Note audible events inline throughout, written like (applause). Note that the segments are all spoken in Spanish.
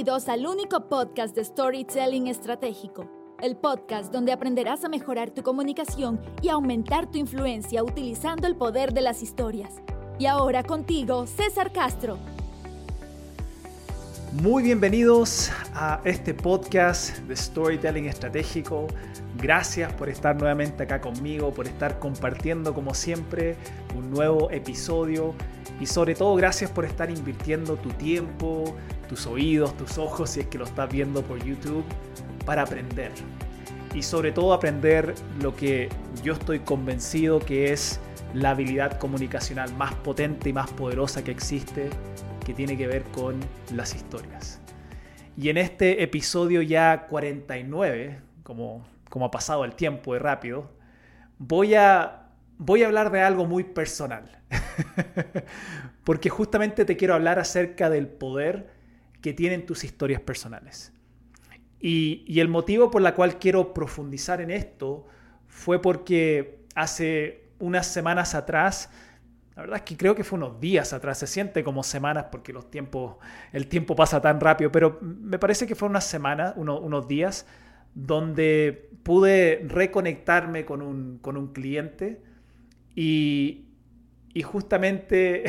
Bienvenidos al único podcast de Storytelling Estratégico, el podcast donde aprenderás a mejorar tu comunicación y aumentar tu influencia utilizando el poder de las historias. Y ahora contigo, César Castro. Muy bienvenidos a este podcast de Storytelling Estratégico. Gracias por estar nuevamente acá conmigo, por estar compartiendo como siempre un nuevo episodio y sobre todo gracias por estar invirtiendo tu tiempo, tus oídos, tus ojos, si es que lo estás viendo por YouTube, para aprender. Y sobre todo aprender lo que yo estoy convencido que es la habilidad comunicacional más potente y más poderosa que existe, que tiene que ver con las historias. Y en este episodio ya 49, como, como ha pasado el tiempo de rápido, voy a, voy a hablar de algo muy personal. (laughs) Porque justamente te quiero hablar acerca del poder que tienen tus historias personales. Y, el motivo por la cual quiero profundizar en esto fue porque hace unas semanas atrás, la verdad es que creo que fue unos días atrás, se siente como semanas porque los tiempos, el tiempo pasa tan rápido, pero me parece que fue unas semanas, unos días, donde pude reconectarme con un, con un cliente y, justamente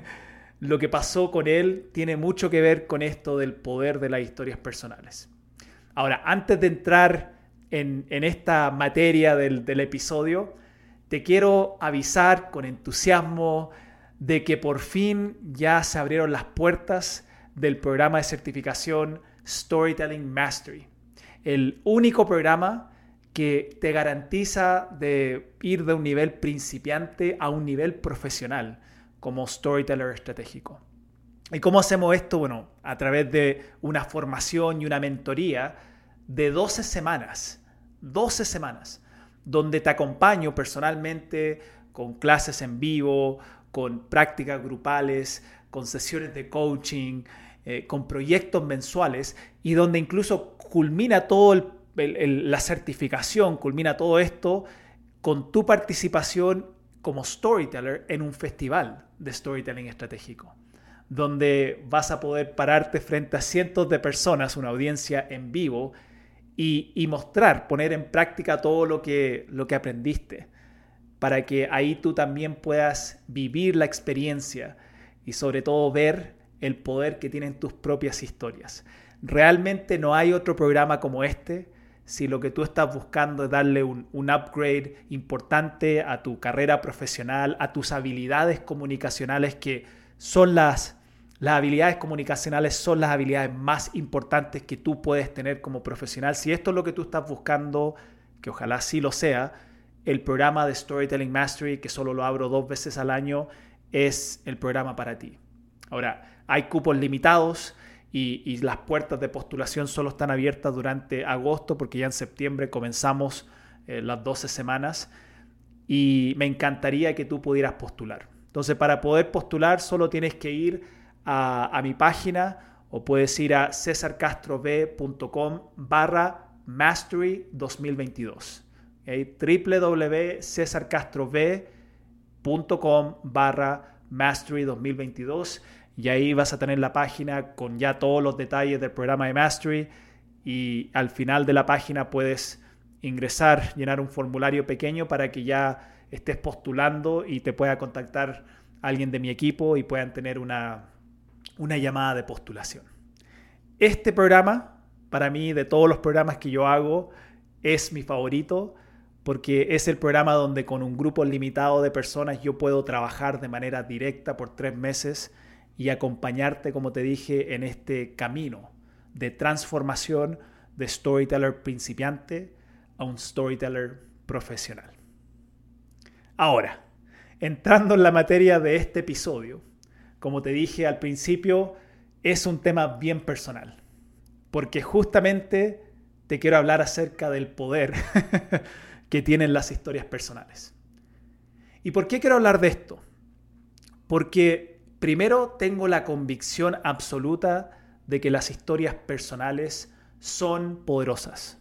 (laughs) lo que pasó con él tiene mucho que ver con esto del poder de las historias personales. Ahora, antes de entrar en, esta materia del, del episodio, te quiero avisar con entusiasmo de que por fin ya se abrieron las puertas del programa de certificación Storytelling Mastery. El único programa que te garantiza de ir de un nivel principiante a un nivel profesional como storyteller estratégico. ¿Y cómo hacemos esto? Bueno, a través de una formación y una mentoría de 12 semanas, 12 semanas, donde te acompaño personalmente con clases en vivo, con prácticas grupales, con sesiones de coaching, eh, con proyectos mensuales y donde incluso culmina todo la certificación, culmina todo esto con tu participación como storyteller en un festival de storytelling estratégico, donde vas a poder pararte frente a cientos de personas, una audiencia en vivo, y, mostrar, poner en práctica todo lo que, lo que aprendiste, para que ahí tú también puedas vivir la experiencia y sobre todo ver el poder que tienen tus propias historias. Realmente no hay otro programa como este si lo que tú estás buscando es darle un, upgrade importante a tu carrera profesional, a tus habilidades comunicacionales, que son las, las habilidades comunicacionales son las habilidades más importantes que tú puedes tener como profesional. Si esto es lo que tú estás buscando, que ojalá sí lo sea, el programa de Storytelling Mastery, que solo lo abro dos veces al año, es el programa para ti. Ahora, hay cupos limitados y, las puertas de postulación solo están abiertas durante agosto porque ya en septiembre comenzamos eh, las 12 semanas y me encantaría que tú pudieras postular. Entonces, para poder postular solo tienes que ir a, mi página o puedes ir a cesarcastrob.com barra mastery 2022. ¿okay? www.cesarcastrob.com barra mastery 2022 y ahí vas a tener la página con ya todos los detalles del programa de Mastery y al final de la página puedes ingresar, llenar un formulario pequeño para que ya estés postulando y te pueda contactar alguien de mi equipo y puedan tener una, una llamada de postulación. Este programa, para mí, de todos los programas que yo hago, es mi favorito porque es el programa donde con un grupo limitado de personas yo puedo trabajar de manera directa por tres meses y acompañarte, como te dije, en este camino de transformación de storyteller principiante a un storyteller profesional. Ahora, entrando en la materia de este episodio, como te dije al principio, es un tema bien personal, porque justamente te quiero hablar acerca del poder (laughs) que tienen las historias personales. ¿Y por qué quiero hablar de esto? Porque Primero, tengo la convicción absoluta de que las historias personales son poderosas.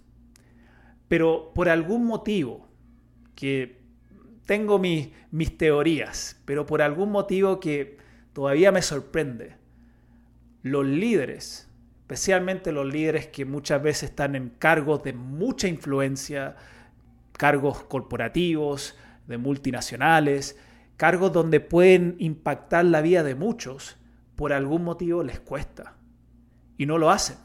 Pero por algún motivo, que tengo mis, mis teorías, pero por algún motivo que todavía me sorprende, los líderes, especialmente los líderes que muchas veces están en cargos de mucha influencia, cargos corporativos, de multinacionales, cargos donde pueden impactar la vida de muchos, por algún motivo les cuesta y no lo hacen.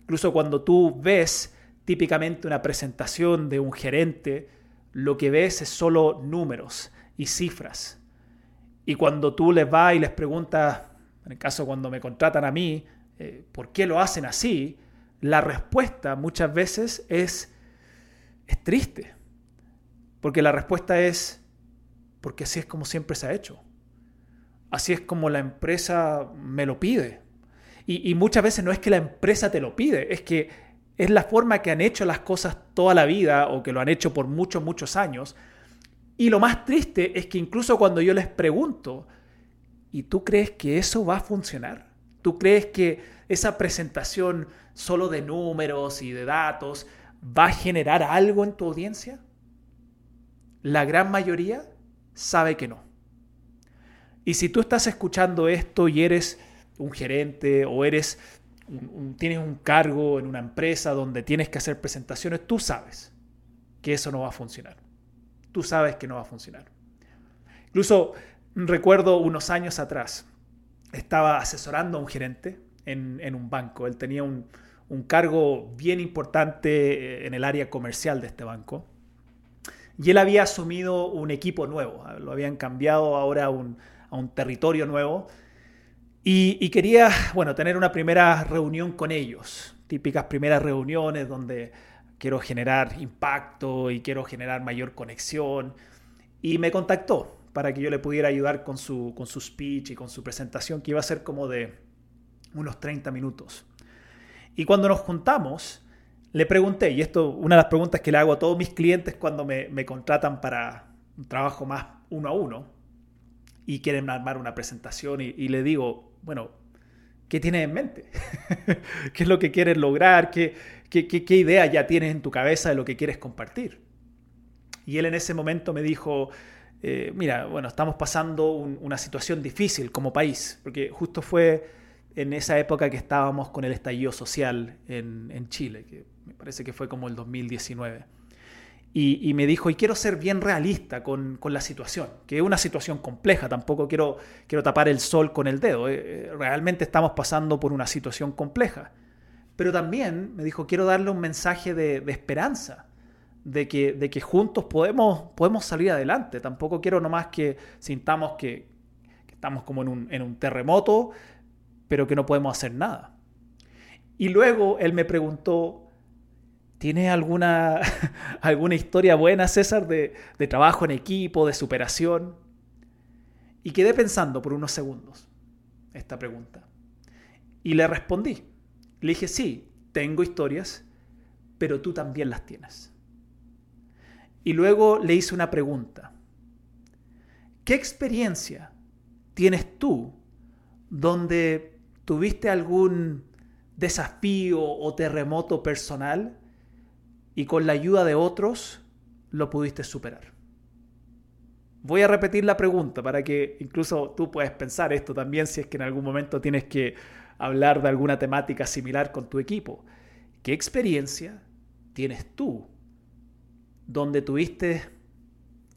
Incluso cuando tú ves típicamente una presentación de un gerente, lo que ves es solo números y cifras. Y cuando tú les vas y les preguntas, en el caso cuando me contratan a mí, eh, ¿por qué lo hacen así? La respuesta muchas veces es, es triste. Porque la respuesta es, porque así es como siempre se ha hecho. Así es como la empresa me lo pide. Y, muchas veces no es que la empresa te lo pide, es que es la forma que han hecho las cosas toda la vida o que lo han hecho por muchos, muchos años. Y lo más triste es que incluso cuando yo les pregunto, ¿y tú crees que eso va a funcionar? ¿Tú crees que esa presentación solo de números y de datos va a generar algo en tu audiencia? La gran mayoría sabe que no. Y si tú estás escuchando esto y eres un gerente o eres tienes un cargo en una empresa donde tienes que hacer presentaciones, tú sabes que eso no va a funcionar. Tú sabes que no va a funcionar. Incluso recuerdo unos años atrás, estaba asesorando a un gerente en, un banco. Él tenía un, cargo bien importante en el área comercial de este banco. Y él había asumido un equipo nuevo, lo habían cambiado ahora a un, a un territorio nuevo y, quería, bueno, tener una primera reunión con ellos, típicas primeras reuniones donde quiero generar impacto y quiero generar mayor conexión. Y me contactó para que yo le pudiera ayudar con su, con su speech y con su presentación, que iba a ser como de unos 30 minutos. Y cuando nos juntamos, le pregunté, y esto una de las preguntas que le hago a todos mis clientes cuando me, me contratan para un trabajo más uno a uno y quieren armar una presentación y, le digo, bueno, ¿qué tienes en mente? (laughs) ¿Qué es lo que quieres lograr? ¿Qué, qué, idea ya tienes en tu cabeza de lo que quieres compartir? Y él en ese momento me dijo, eh, mira, bueno, estamos pasando una situación difícil como país, porque justo fue en esa época que estábamos con el estallido social en, en Chile, que me parece que fue como el 2019. Y, me dijo, y quiero ser bien realista con, la situación, que es una situación compleja, tampoco quiero, quiero tapar el sol con el dedo, eh, eh, realmente estamos pasando por una situación compleja. Pero también me dijo, quiero darle un mensaje de, esperanza, de que, de que juntos podemos, podemos salir adelante. Tampoco quiero nomás que sintamos que, que estamos como en un, en un terremoto, pero que no podemos hacer nada. Y luego él me preguntó, ¿Tienes alguna, (laughs) alguna historia buena, César, de, de trabajo en equipo, de superación? Y quedé pensando por unos segundos esta pregunta. Y le respondí. Le dije, sí, tengo historias, pero tú también las tienes. Y luego le hice una pregunta. ¿Qué experiencia tienes tú donde tuviste algún desafío o terremoto personal y con la ayuda de otros lo pudiste superar. Voy a repetir la pregunta para que incluso tú puedas pensar esto también si es que en algún momento tienes que hablar de alguna temática similar con tu equipo. ¿Qué experiencia tienes tú donde tuviste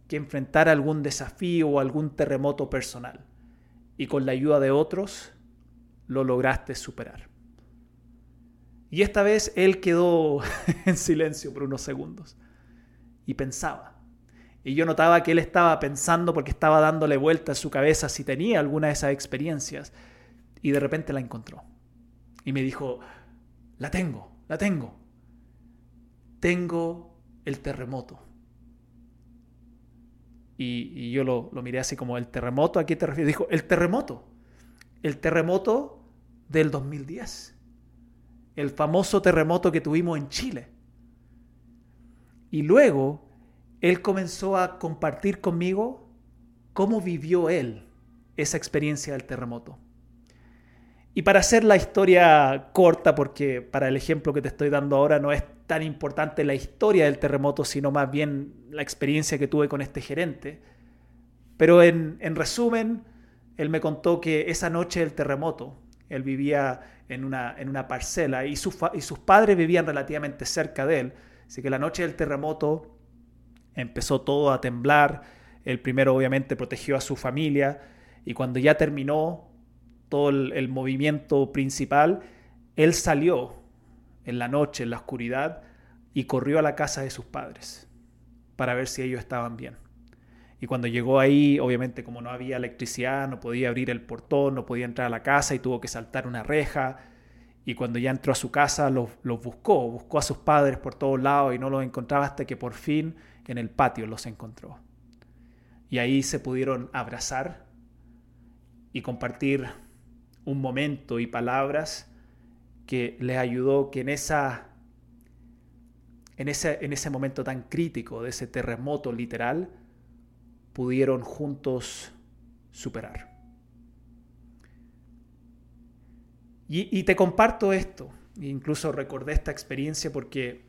que enfrentar algún desafío o algún terremoto personal y con la ayuda de otros lo lograste superar? Y esta vez él quedó (laughs) en silencio por unos segundos y pensaba. Y yo notaba que él estaba pensando porque estaba dándole vuelta a su cabeza si tenía alguna de esas experiencias. Y de repente la encontró. Y me dijo, la tengo, la tengo. Tengo el terremoto. Y, yo lo, lo, miré así como, ¿el terremoto? ¿A qué te refieres? Dijo, el terremoto. El terremoto del 2010 el famoso terremoto que tuvimos en Chile. Y luego él comenzó a compartir conmigo cómo vivió él esa experiencia del terremoto. Y para hacer la historia corta, porque para el ejemplo que te estoy dando ahora no es tan importante la historia del terremoto, sino más bien la experiencia que tuve con este gerente. Pero en, en resumen, él me contó que esa noche del terremoto, Él vivía en una, en una parcela y, y sus padres vivían relativamente cerca de él. Así que la noche del terremoto empezó todo a temblar. El primero obviamente protegió a su familia y cuando ya terminó todo el, movimiento principal, él salió en la noche, en la oscuridad, y corrió a la casa de sus padres para ver si ellos estaban bien. Y cuando llegó ahí, obviamente como no había electricidad, no podía abrir el portón, no podía entrar a la casa y tuvo que saltar una reja. Y cuando ya entró a su casa, los, los buscó, buscó a sus padres por todos lados y no los encontraba hasta que por fin en el patio los encontró. Y ahí se pudieron abrazar y compartir un momento y palabras que les ayudó que en, esa, en, ese, en ese momento tan crítico de ese terremoto literal pudieron juntos superar. Y, te comparto esto, incluso recordé esta experiencia porque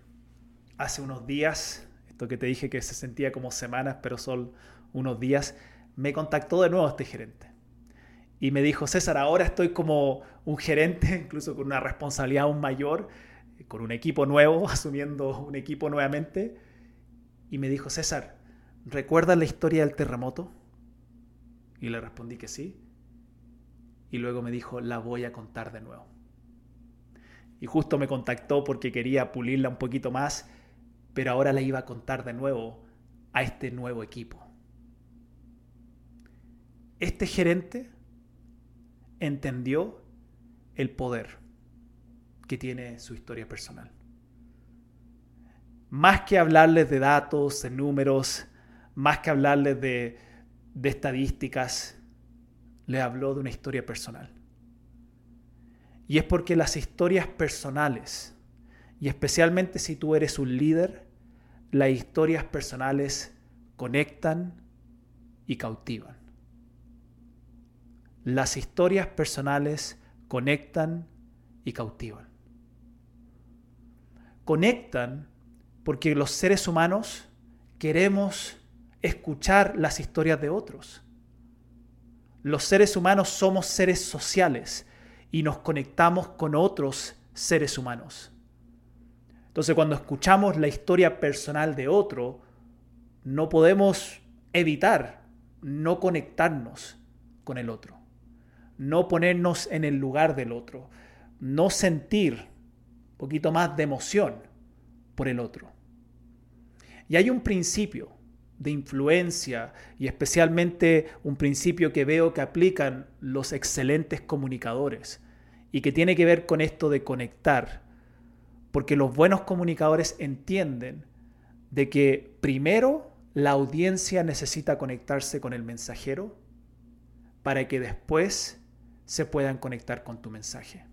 hace unos días, esto que te dije que se sentía como semanas, pero son unos días, me contactó de nuevo este gerente y me dijo, César, ahora estoy como un gerente, (laughs) incluso con una responsabilidad aún mayor, con un equipo nuevo, (laughs) asumiendo un equipo nuevamente. Y me dijo, César, ¿recuerdas la historia del terremoto? Y le respondí que sí. Y luego me dijo, la voy a contar de nuevo. Y justo me contactó porque quería pulirla un poquito más, pero ahora la iba a contar de nuevo a este nuevo equipo. Este gerente entendió el poder que tiene su historia personal. Más que hablarles de datos, de números, más que hablarles de, estadísticas, le habló de una historia personal. Y es porque las historias personales, y especialmente si tú eres un líder, las historias personales conectan y cautivan. Las historias personales conectan y cautivan. Conectan porque los seres humanos queremos escuchar las historias de otros. Los seres humanos somos seres sociales y nos conectamos con otros seres humanos. Entonces cuando escuchamos la historia personal de otro, no podemos evitar no conectarnos con el otro no ponernos en el lugar del otro, no sentir un poquito más de emoción por el otro. Y hay un principio de influencia y especialmente un principio que veo que aplican los excelentes comunicadores y que tiene que ver con esto de conectar, porque los buenos comunicadores entienden de que primero la audiencia necesita conectarse con el mensajero para que después se puedan conectar con tu mensaje.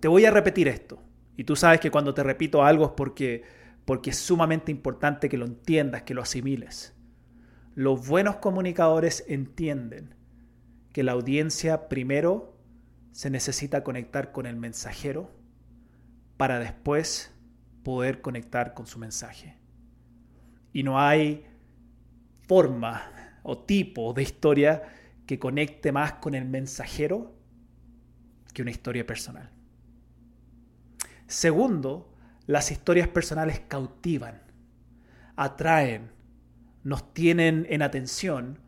Te voy a repetir esto. Y tú sabes que cuando te repito algo es porque, porque es sumamente importante que lo entiendas, que lo asimiles. Los buenos comunicadores entienden que la audiencia primero se necesita conectar con el mensajero para después poder conectar con su mensaje. Y no hay forma o tipo de historia que conecte más con el mensajero que una historia personal. Segundo, las historias personales cautivan, atraen, nos tienen en atención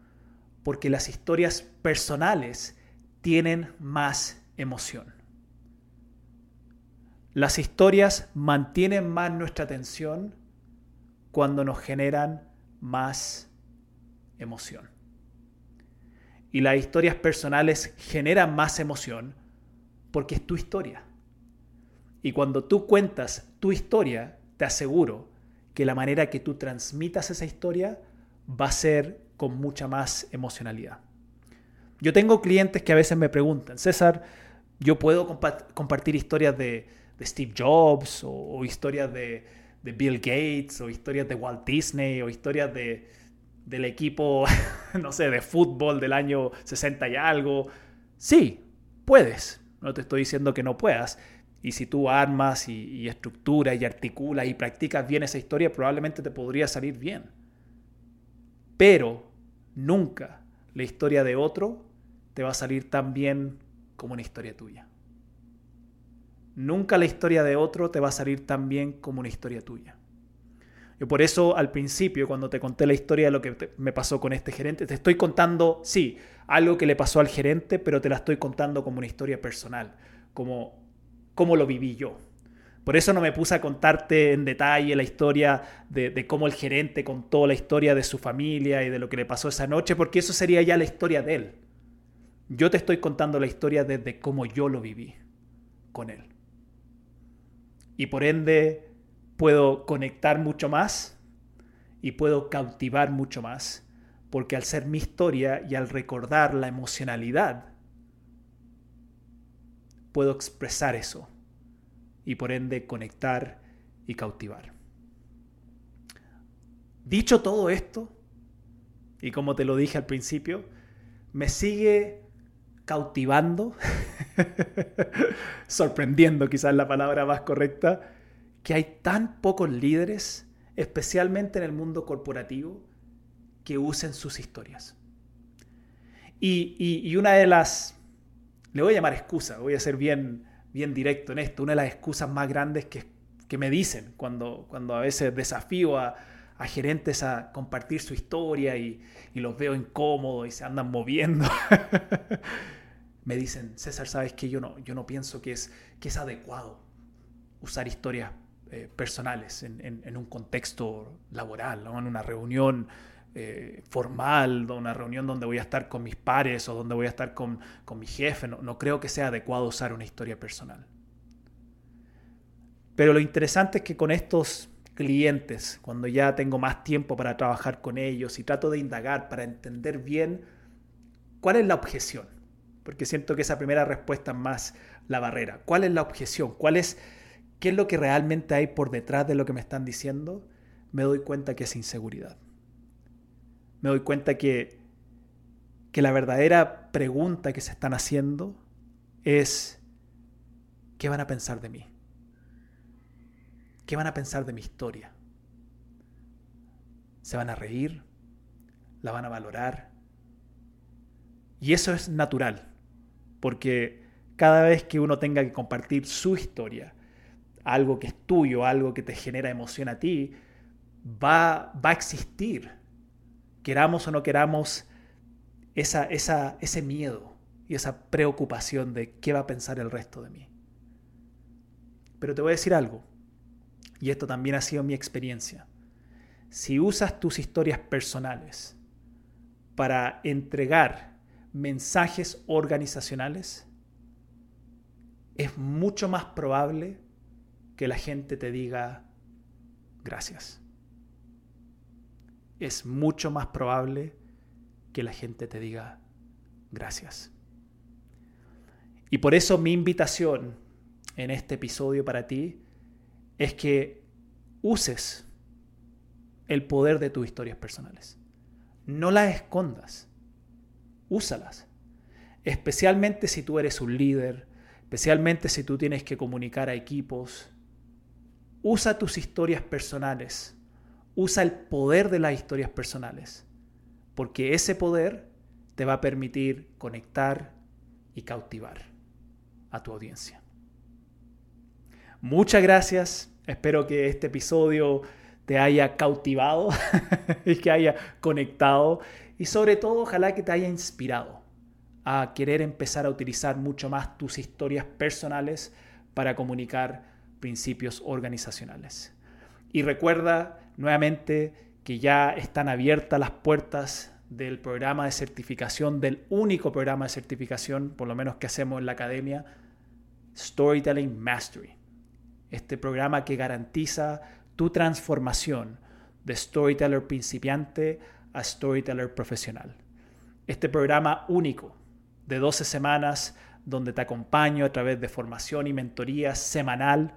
porque las historias personales tienen más emoción. Las historias mantienen más nuestra atención cuando nos generan más emoción y las historias personales generan más emoción porque es tu historia. Y cuando tú cuentas tu historia, te aseguro que la manera que tú transmitas esa historia va a ser con mucha más emocionalidad. Yo tengo clientes que a veces me preguntan, César, yo puedo compartir historias de, Steve Jobs o, historias de, de Bill Gates o historias de Walt Disney o historias de, del equipo, (laughs) no sé, de fútbol del año 60 y algo. Sí, puedes. No te estoy diciendo que no puedas. Y si tú armas y, estructuras y articulas y practicas bien esa historia, probablemente te podría salir bien. Pero nunca la historia de otro te va a salir tan bien como una historia tuya. Nunca la historia de otro te va a salir tan bien como una historia tuya. Yo por eso al principio, cuando te conté la historia de lo que me pasó con este gerente, te estoy contando, sí, algo que le pasó al gerente, pero te la estoy contando como una historia personal, como cómo lo viví yo. Por eso no me puse a contarte en detalle la historia de, cómo el gerente contó la historia de su familia y de lo que le pasó esa noche, porque eso sería ya la historia de él. Yo te estoy contando la historia desde cómo yo lo viví con él. Y por ende puedo conectar mucho más y puedo cautivar mucho más, porque al ser mi historia y al recordar la emocionalidad, puedo expresar eso y por ende conectar y cautivar. Dicho todo esto, y como te lo dije al principio, me sigue cautivando, (laughs) sorprendiendo quizás la palabra más correcta, que hay tan pocos líderes, especialmente en el mundo corporativo, que usen sus historias. Y, y una de las, le voy a llamar excusa, voy a ser bien, bien directo en esto, una de las excusas más grandes que, que me dicen cuando, cuando a veces desafío a, a gerentes a compartir su historia y, y, los veo incómodos y se andan moviendo. (laughs) me dicen, César, ¿sabes qué? Yo no, yo no pienso que es, que es adecuado usar historias eh, personales en, en, un contexto laboral, en una reunión eh, formal, una reunión donde voy a estar con mis pares o donde voy a estar con, con mi jefe. No, creo que sea adecuado usar una historia personal. Pero lo interesante es que con estos clientes, cuando ya tengo más tiempo para trabajar con ellos y trato de indagar para entender bien cuál es la objeción, porque siento que esa primera respuesta es más la barrera. ¿Cuál es la objeción? ¿Cuál es qué es lo que realmente hay por detrás de lo que me están diciendo? Me doy cuenta que es inseguridad me doy cuenta que, que la verdadera pregunta que se están haciendo es, ¿qué van a pensar de mí? ¿Qué van a pensar de mi historia? ¿Se van a reír? ¿La van a valorar? Y eso es natural, porque cada vez que uno tenga que compartir su historia, algo que es tuyo, algo que te genera emoción a ti, va, va a existir queramos o no queramos, esa, esa, ese miedo y esa preocupación de qué va a pensar el resto de mí. Pero te voy a decir algo, y esto también ha sido mi experiencia. Si usas tus historias personales para entregar mensajes organizacionales, es mucho más probable que la gente te diga gracias es mucho más probable que la gente te diga gracias. Y por eso mi invitación en este episodio para ti es que uses el poder de tus historias personales. No las escondas, úsalas. Especialmente si tú eres un líder, especialmente si tú tienes que comunicar a equipos. Usa tus historias personales usa el poder de las historias personales, porque ese poder te va a permitir conectar y cautivar a tu audiencia. Muchas gracias, espero que este episodio te haya cautivado (laughs) y que haya conectado y sobre todo ojalá que te haya inspirado a querer empezar a utilizar mucho más tus historias personales para comunicar principios organizacionales. Y recuerda nuevamente que ya están abiertas las puertas del programa de certificación, del único programa de certificación, por lo menos que hacemos en la academia, Storytelling Mastery. Este programa que garantiza tu transformación de storyteller principiante a storyteller profesional. Este programa único de 12 semanas donde te acompaño a través de formación y mentoría semanal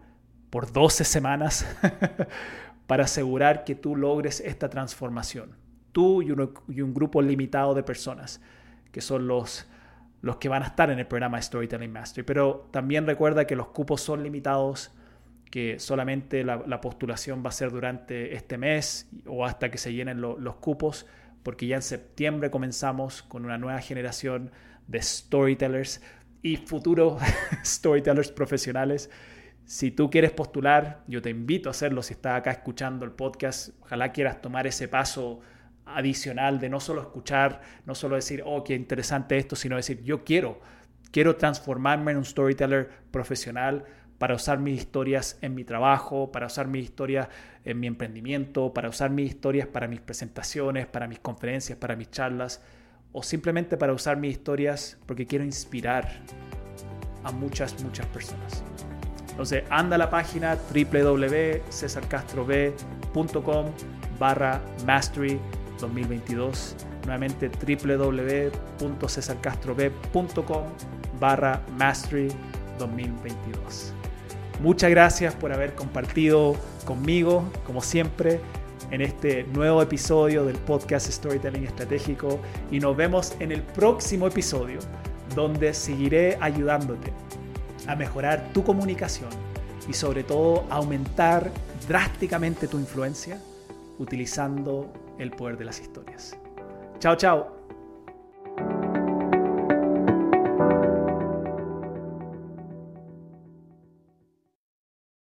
por 12 semanas (laughs) para asegurar que tú logres esta transformación. Tú y, un grupo limitado de personas, que son los, los que van a estar en el programa Storytelling Mastery. Pero también recuerda que los cupos son limitados, que solamente la, postulación va a ser durante este mes o hasta que se llenen los cupos, porque ya en septiembre comenzamos con una nueva generación de storytellers y futuros (laughs) storytellers profesionales. Si tú quieres postular, yo te invito a hacerlo si estás acá escuchando el podcast. Ojalá quieras tomar ese paso adicional de no solo escuchar, no solo decir, oh, qué interesante esto, sino decir, yo quiero, quiero transformarme en un storyteller profesional para usar mis historias en mi trabajo, para usar mis historias en mi emprendimiento, para usar mis historias para mis presentaciones, para mis conferencias, para mis charlas, o simplemente para usar mis historias porque quiero inspirar a muchas, muchas personas. Entonces, anda a la página www.cesarcastrob.com barra mastery 2022. Nuevamente www.cesarcastrob.com barra mastery 2022. Muchas gracias por haber compartido conmigo, como siempre, en este nuevo episodio del podcast Storytelling Estratégico y nos vemos en el próximo episodio donde seguiré ayudándote a mejorar tu comunicación y sobre todo aumentar drásticamente tu influencia utilizando el poder de las historias. Chao, chao.